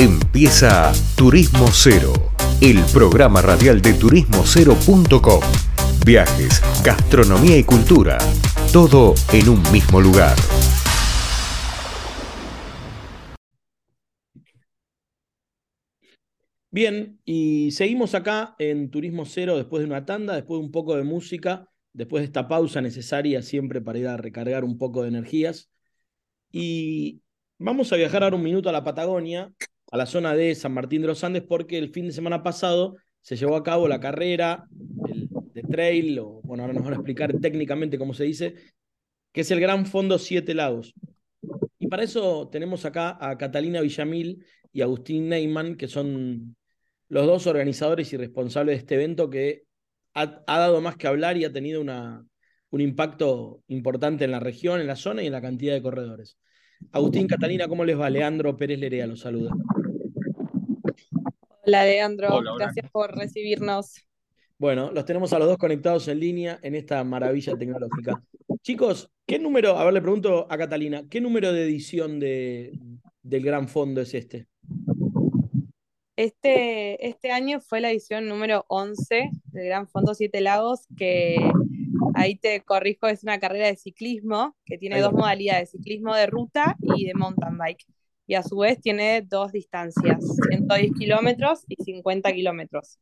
Empieza Turismo Cero, el programa radial de turismocero.com. Viajes, gastronomía y cultura, todo en un mismo lugar. Bien, y seguimos acá en Turismo Cero después de una tanda, después de un poco de música, después de esta pausa necesaria siempre para ir a recargar un poco de energías. Y vamos a viajar ahora un minuto a la Patagonia, a la zona de San Martín de los Andes, porque el fin de semana pasado se llevó a cabo la carrera de trail, o bueno, ahora nos van a explicar técnicamente cómo se dice, que es el Gran Fondo Siete Lagos. Y para eso tenemos acá a Catalina Villamil y Agustín Neyman, que son los dos organizadores y responsables de este evento que ha, dado más que hablar y ha tenido una, un impacto importante en la región, en la zona y en la cantidad de corredores. Agustín, Catalina, ¿cómo les va? Leandro Pérez Lerea los saluda. Hola, Leandro. Gracias por recibirnos. Bueno, los tenemos a los dos conectados en línea en esta maravilla tecnológica. Chicos, ¿qué número, a ver, le pregunto a Catalina, ¿qué número de edición de, del Gran Fondo es este? Este, este año fue la edición número 11 del Gran Fondo Siete Lagos, que ahí te corrijo, es una carrera de ciclismo que tiene dos modalidades, ciclismo de ruta y de mountain bike. Y a su vez tiene dos distancias, 110 kilómetros y 50 kilómetros.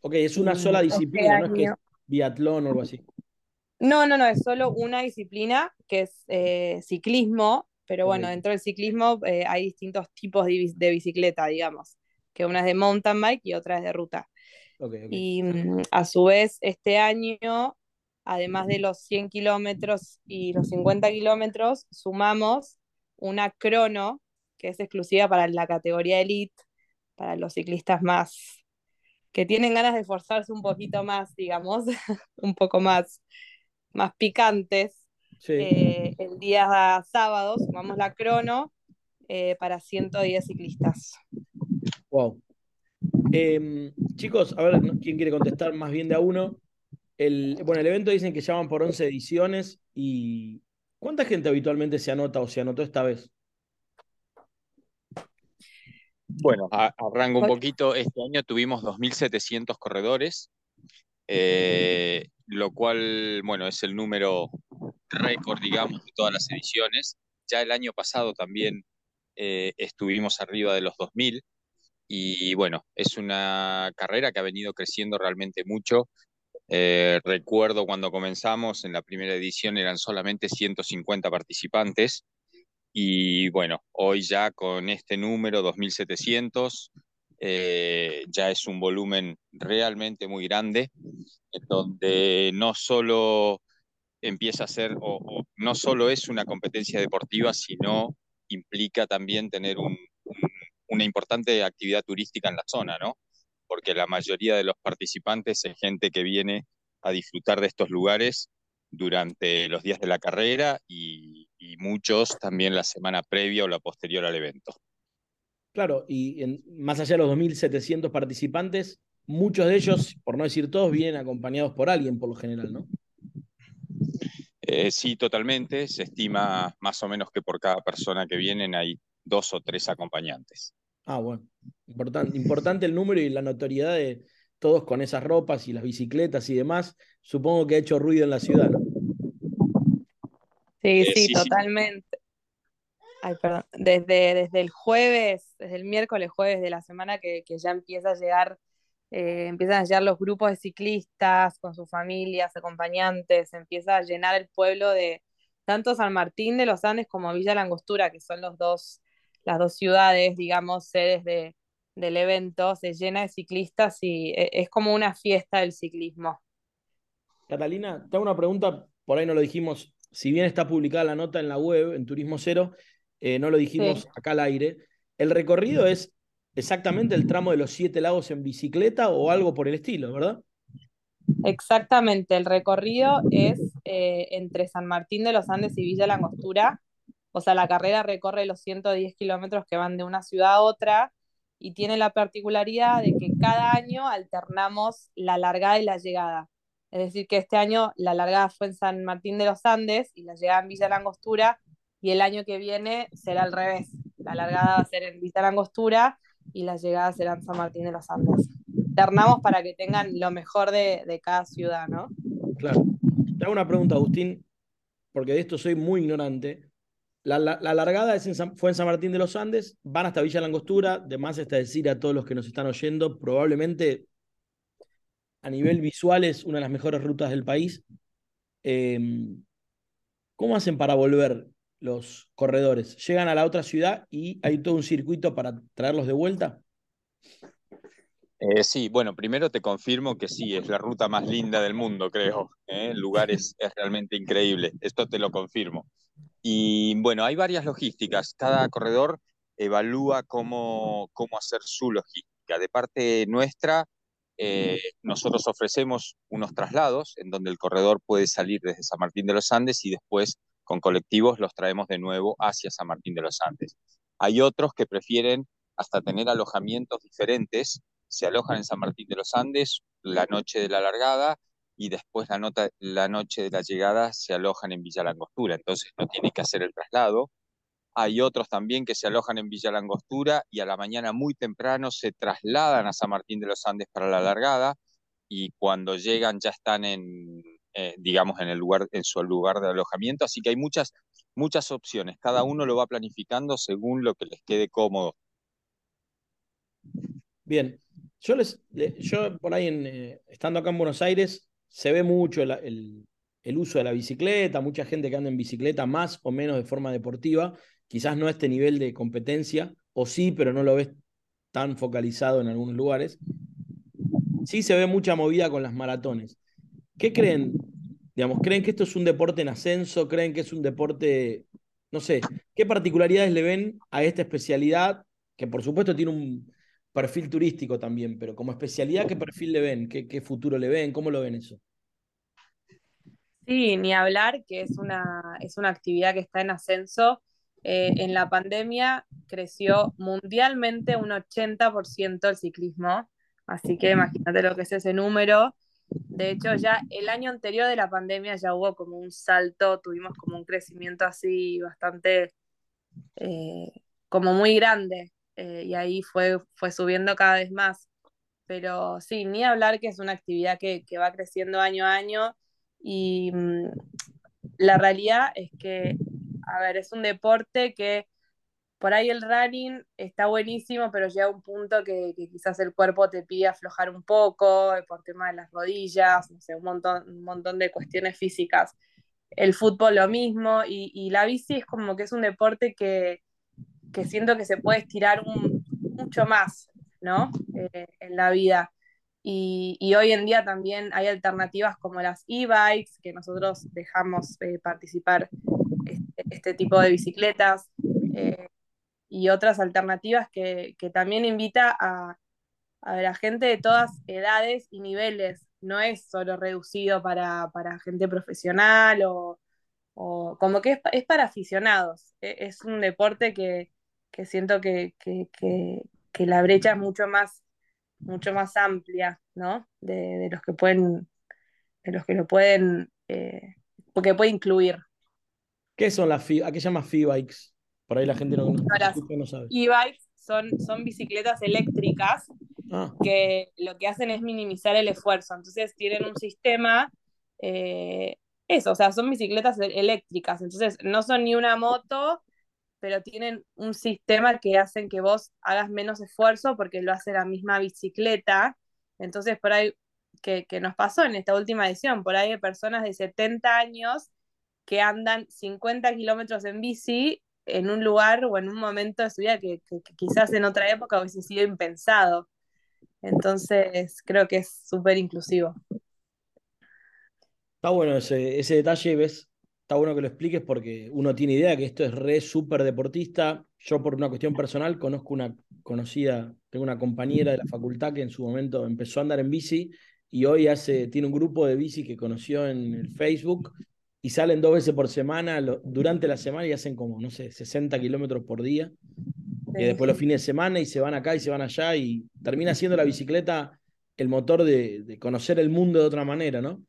Ok, es una sola este disciplina, no es que es biatlón o algo así. No, no, no, es solo una disciplina que es eh, ciclismo, pero bueno, dentro del ciclismo eh, hay distintos tipos de, bicicleta, digamos que una es de mountain bike y otra es de ruta. Y mm, a su vez, este año, además de los 100 kilómetros y los 50 kilómetros, sumamos una crono, que es exclusiva para la categoría elite, para los ciclistas más que tienen ganas de esforzarse un poquito más, digamos, un poco más, más picantes. Eh, el día sábado sumamos la crono eh, para 110 ciclistas. Wow. Em, chicos, a ver, ¿quién quiere contestar más bien de a uno? El, bueno, el evento dicen que llaman por 11 ediciones y ¿cuánta gente habitualmente se anota o se anotó esta vez? Bueno, arranco un poquito. Este año tuvimos 2.700 corredores, eh, lo cual, bueno, es el número récord, digamos, de todas las ediciones. Ya el año pasado también eh, estuvimos arriba de los 2.000. Y bueno, es una carrera que ha venido creciendo realmente mucho. Eh, recuerdo cuando comenzamos, en la primera edición eran solamente 150 participantes y bueno, hoy ya con este número, 2.700, eh, ya es un volumen realmente muy grande, donde no solo empieza a ser, o, no solo es una competencia deportiva, sino implica también tener un, una importante actividad turística en la zona, ¿no? Porque la mayoría de los participantes es gente que viene a disfrutar de estos lugares durante los días de la carrera y, muchos también la semana previa o la posterior al evento. Claro, y más allá de los 2.700 participantes, muchos de ellos, por no decir todos, vienen acompañados por alguien por lo general, ¿no? Eh, sí, totalmente. Se estima más o menos que por cada persona que vienen hay dos o tres acompañantes. Ah, bueno. Importante, importante el número y la notoriedad de todos con esas ropas y las bicicletas y demás. Supongo que ha hecho ruido en la ciudad, ¿no? Sí, eh, sí, totalmente. Ay, perdón. Desde, desde el jueves, desde el miércoles, jueves de la semana que, ya empieza a llegar, eh, empiezan a llegar los grupos de ciclistas con sus familias, acompañantes, empieza a llenar el pueblo de tanto San Martín de los Andes como Villa Langostura, que son los dos las dos ciudades, digamos, sedes de, del evento, se llena de ciclistas y e, es como una fiesta del ciclismo. Catalina, te hago una pregunta, por ahí no lo dijimos, si bien está publicada la nota en la web, en Turismo Cero, eh, no lo dijimos acá al aire. ¿El recorrido es exactamente el tramo de los siete lagos en bicicleta o algo por el estilo, verdad? Exactamente, el recorrido es eh, entre San Martín de los Andes y Villa Langostura, o sea, la carrera recorre los 110 kilómetros que van de una ciudad a otra y tiene la particularidad de que cada año alternamos la largada y la llegada. Es decir, que este año la largada fue en San Martín de los Andes y la llegada en Villa Langostura y el año que viene será al revés. la largada va a ser en Vista Langostura y la llegada será en San Martín de los Andes. Ternamos para que tengan lo mejor de, cada ciudad, ¿no? Claro. Te hago una pregunta, Agustín, porque de esto soy muy ignorante. La, largada fue en San Martín de los Andes, van hasta Villa Langostura, de más está decir a todos los que nos están oyendo, probablemente a nivel visual es una de las mejores rutas del país. Em, ¿Cómo hacen para volver los corredores? ¿Llegan a la otra ciudad y hay todo un circuito para traerlos de vuelta? Eh, sí, bueno, primero te confirmo que sí, es la ruta más linda del mundo, creo. ¿eh? El lugar es, es, realmente increíble, esto te lo confirmo. Y bueno, hay varias logísticas, cada corredor evalúa cómo, cómo hacer su logística. De parte nuestra, eh, nosotros ofrecemos unos traslados en donde el corredor puede salir desde San Martín de los Andes y después con colectivos los traemos de nuevo hacia San Martín de los Andes. Hay otros que prefieren hasta tener alojamientos diferentes, se alojan en San Martín de los Andes la noche de la largada y después la, noche de la llegada se alojan en Villa Langostura, entonces no tienen que hacer el traslado, hay otros también que se alojan en Villa Langostura y a la mañana muy temprano se trasladan a San Martín de los Andes para la largada y cuando llegan ya están en, eh, digamos, en, el lugar, en su lugar de alojamiento. Así que hay muchas, muchas opciones. Cada uno lo va planificando según lo que les quede cómodo. Bien, yo, les, yo por ahí, en, eh, estando acá en Buenos Aires, se ve mucho el, el uso de la bicicleta, mucha gente que anda en bicicleta más o menos de forma deportiva quizás no este nivel de competencia, o sí, pero no lo ves tan focalizado en algunos lugares. Sí se ve mucha movida con las maratones. ¿Qué creen? Digamos, ¿creen que esto es un deporte en ascenso? ¿Creen que es un deporte, no sé, qué particularidades le ven a esta especialidad, que por supuesto tiene un perfil turístico también, pero como especialidad, ¿qué perfil le ven? ¿Qué, qué futuro le ven? ¿Cómo lo ven eso? Sí, ni hablar, que es una, es una actividad que está en ascenso eh, en la pandemia creció mundialmente un 80% el ciclismo, así que imagínate lo que es ese número. De hecho, ya el año anterior de la pandemia ya hubo como un salto, tuvimos como un crecimiento así bastante, eh, como muy grande, eh, y ahí fue, fue subiendo cada vez más. Pero sí, ni hablar que es una actividad que, que va creciendo año a año y mm, la realidad es que a ver, es un deporte que por ahí el running está buenísimo, pero llega un punto que, quizás el cuerpo te pide aflojar un poco eh, por tema de las rodillas, no sé, un montón, un montón de cuestiones físicas. El fútbol lo mismo, y, la bici es como que es un deporte que, siento que se puede estirar mucho más, ¿no? Eh, en la vida. Y, hoy en día también hay alternativas como las e-bikes, que nosotros dejamos eh, participar este, este, tipo de bicicletas eh, y otras alternativas que, también invita a, la gente de todas edades y niveles. No es solo reducido para, gente profesional o, como que es, para aficionados. E, es un deporte que, siento que, la brecha es mucho más, mucho más amplia, ¿no? De, los que pueden, de los que lo pueden, eh, porque puede incluir. ¿Qué son las FI? ¿A qué llamas FI-bikes? Por ahí la gente no, no, sabe. E-bikes son, son bicicletas eléctricas ah. que lo que hacen es minimizar el esfuerzo. Entonces tienen un sistema, eh, eso, o sea, son bicicletas e-, eléctricas. Entonces no son ni una moto, pero tienen un sistema que hacen que vos hagas menos esfuerzo porque lo hace la misma bicicleta. Entonces, por ahí, que, que nos pasó en esta última edición, por ahí hay personas de 70 años que andan 50 kilómetros en bici en un lugar o en un momento de su vida que, quizás en otra época hubiese sido impensado. Entonces, creo que es súper inclusivo. Está bueno ese, ese detalle, ¿ves? Está bueno que lo expliques porque uno tiene idea que esto es re súper deportista. Yo por una cuestión personal conozco una conocida, tengo una compañera de la facultad que en su momento empezó a andar en bici y hoy hace, tiene un grupo de bici que conoció en Facebook y salen dos veces por semana durante la semana y hacen como, no sé, 60 kilómetros por día. Y después los fines de semana y se van acá y se van allá y termina siendo la bicicleta el motor de, conocer el mundo de otra manera, ¿no?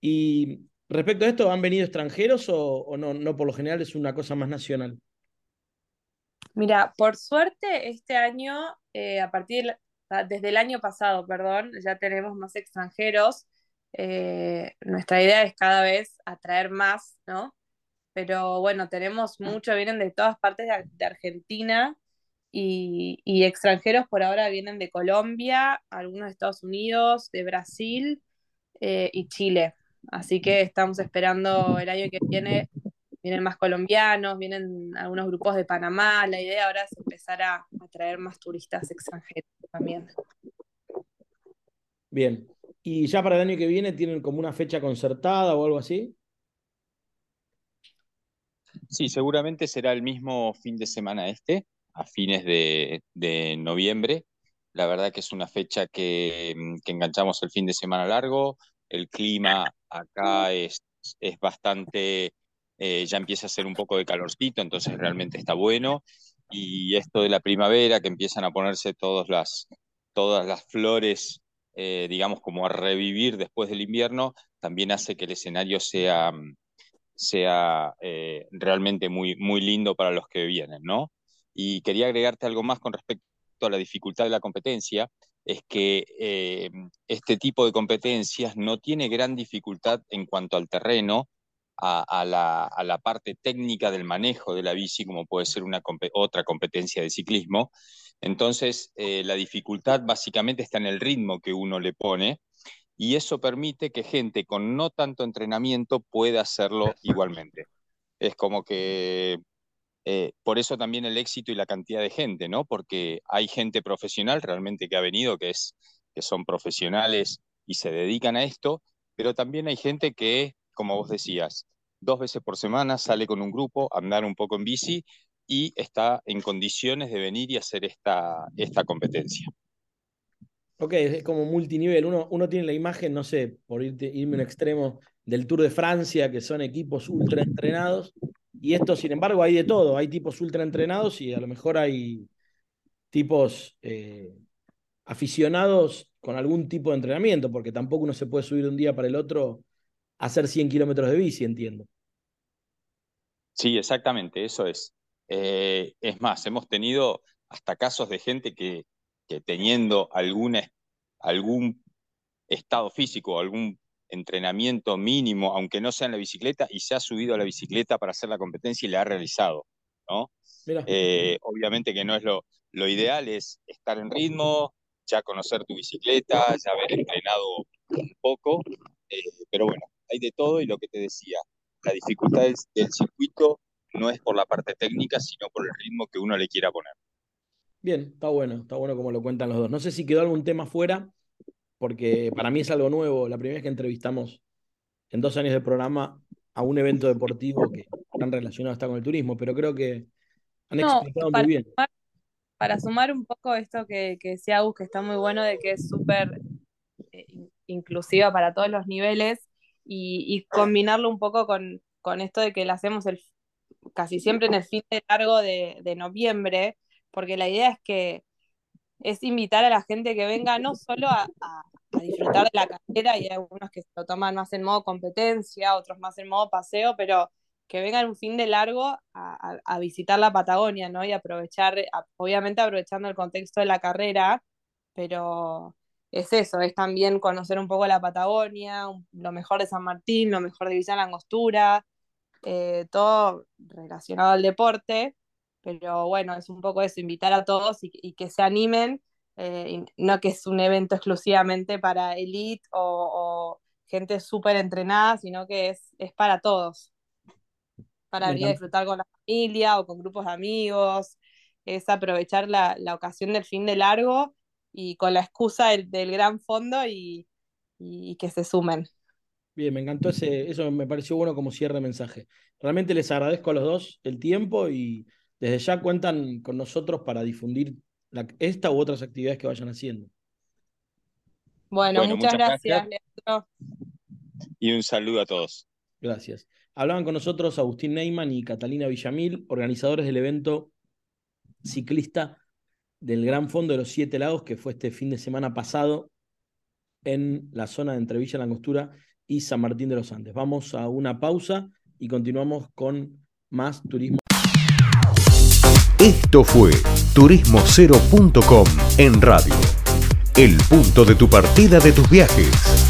Y respecto a esto, ¿han venido extranjeros o, no, no por lo general es una cosa más nacional? Mira, por suerte este año, eh, a partir, desde el año pasado, perdón, ya tenemos más extranjeros. Eh, nuestra idea es cada vez atraer más, ¿no? Pero bueno, tenemos mucho, vienen de todas partes de, Argentina y, y, extranjeros por ahora vienen de Colombia, algunos de Estados Unidos, de Brasil eh, y Chile. Así que estamos esperando el año que viene vienen más colombianos, vienen algunos grupos de Panamá. La idea ahora es empezar a atraer más turistas extranjeros también. Bien. ¿Y ya para el año que viene tienen como una fecha concertada o algo así? Sí, seguramente será el mismo fin de semana este, a fines de, noviembre. La verdad que es una fecha que, que, enganchamos el fin de semana largo. El clima acá es, bastante eh, ya empieza a hacer un poco de calorcito, entonces realmente está bueno. Y esto de la primavera, que empiezan a ponerse todas las, todas las flores, eh, digamos, como a revivir después del invierno, también hace que el escenario sea, sea eh, realmente muy, muy lindo para los que vienen, ¿no? Y quería agregarte algo más con respecto a la dificultad de la competencia, es que este tipo de competencias no tiene gran dificultad en cuanto al terreno, a, la, parte técnica del manejo de la bici, como puede ser una otra competencia de ciclismo. Entonces, eh, la dificultad básicamente está en el ritmo que uno le pone y eso permite que gente con no tanto entrenamiento pueda hacerlo igualmente. Es como que eh, por eso también el éxito y la cantidad de gente, ¿no? Porque hay gente profesional realmente que ha venido, que, es, que son profesionales y se dedican a esto, pero también hay gente que como vos decías, dos veces por semana sale con un grupo a andar un poco en bici y está en condiciones de venir y hacer esta, esta competencia. Ok, es como multinivel. Uno, uno tiene la imagen, no sé, por irte, irme un extremo, del Tour de Francia, que son equipos ultra entrenados. Y esto, sin embargo, hay de todo. Hay tipos ultra entrenados y a lo mejor hay tipos eh, aficionados con algún tipo de entrenamiento, porque tampoco uno se puede subir de un día para el otro hacer 100 kilómetros de bici, entiendo. Sí, exactamente, eso es. Eh, es más, hemos tenido hasta casos de gente que, teniendo alguna, algún estado físico, algún entrenamiento mínimo, aunque no sea en la bicicleta, y se ha subido a la bicicleta para hacer la competencia y la ha realizado. ¿no? Eh, obviamente que no es lo, lo ideal, es estar en ritmo, ya conocer tu bicicleta, ya haber entrenado un poco, eh, pero bueno, hay de todo y lo que te decía, la dificultad del, circuito no es por la parte técnica, sino por el ritmo que uno le quiera poner. Bien, está bueno, está bueno como lo cuentan los dos. No sé si quedó algún tema fuera, porque para mí es algo nuevo. La primera vez que entrevistamos en dos años de programa a un evento deportivo que están relacionado está con el turismo, pero creo que han explicado muy bien. para sumar un poco esto que, que decía Agus, que está muy bueno, de que es súper eh, inclusiva para todos los niveles, y, combinarlo un poco con, esto de que lo hacemos el, casi siempre en el fin de largo de, noviembre, porque la idea es que es invitar a la gente que venga no solo a, disfrutar de la carrera, y hay algunos que se lo toman más en modo competencia, otros más en modo paseo, pero que vengan un fin de largo a, visitar la Patagonia, ¿no? Y aprovechar, obviamente aprovechando el contexto de la carrera, pero es eso, es también conocer un poco la Patagonia, lo mejor de San Martín, lo mejor de Villa Langostura, eh, todo relacionado al deporte, pero bueno, es un poco eso, invitar a todos y, que se animen, eh, no que es un evento exclusivamente para elite o, gente súper entrenada, sino que es, es para todos, para venir a disfrutar con la familia o con grupos de amigos, es aprovechar la, la ocasión del fin de largo y con la excusa del, gran fondo y, que se sumen. Bien, me encantó ese, eso me pareció bueno como cierre de mensaje. Realmente les agradezco a los dos el tiempo y desde ya cuentan con nosotros para difundir esta u otras actividades que vayan haciendo. Bueno, muchas, gracias, Leandro. Y un saludo a todos. Gracias. Hablaban con nosotros Agustín Neyman y Catalina Villamil, organizadores del evento ciclista del Gran Fondo de los Siete Lagos, que fue este fin de semana pasado en la zona de Entrevilla La Angostura y San Martín de los Andes. Vamos a una pausa y continuamos con más turismo. Esto fue turismocero.com en radio, el punto de tu partida de tus viajes.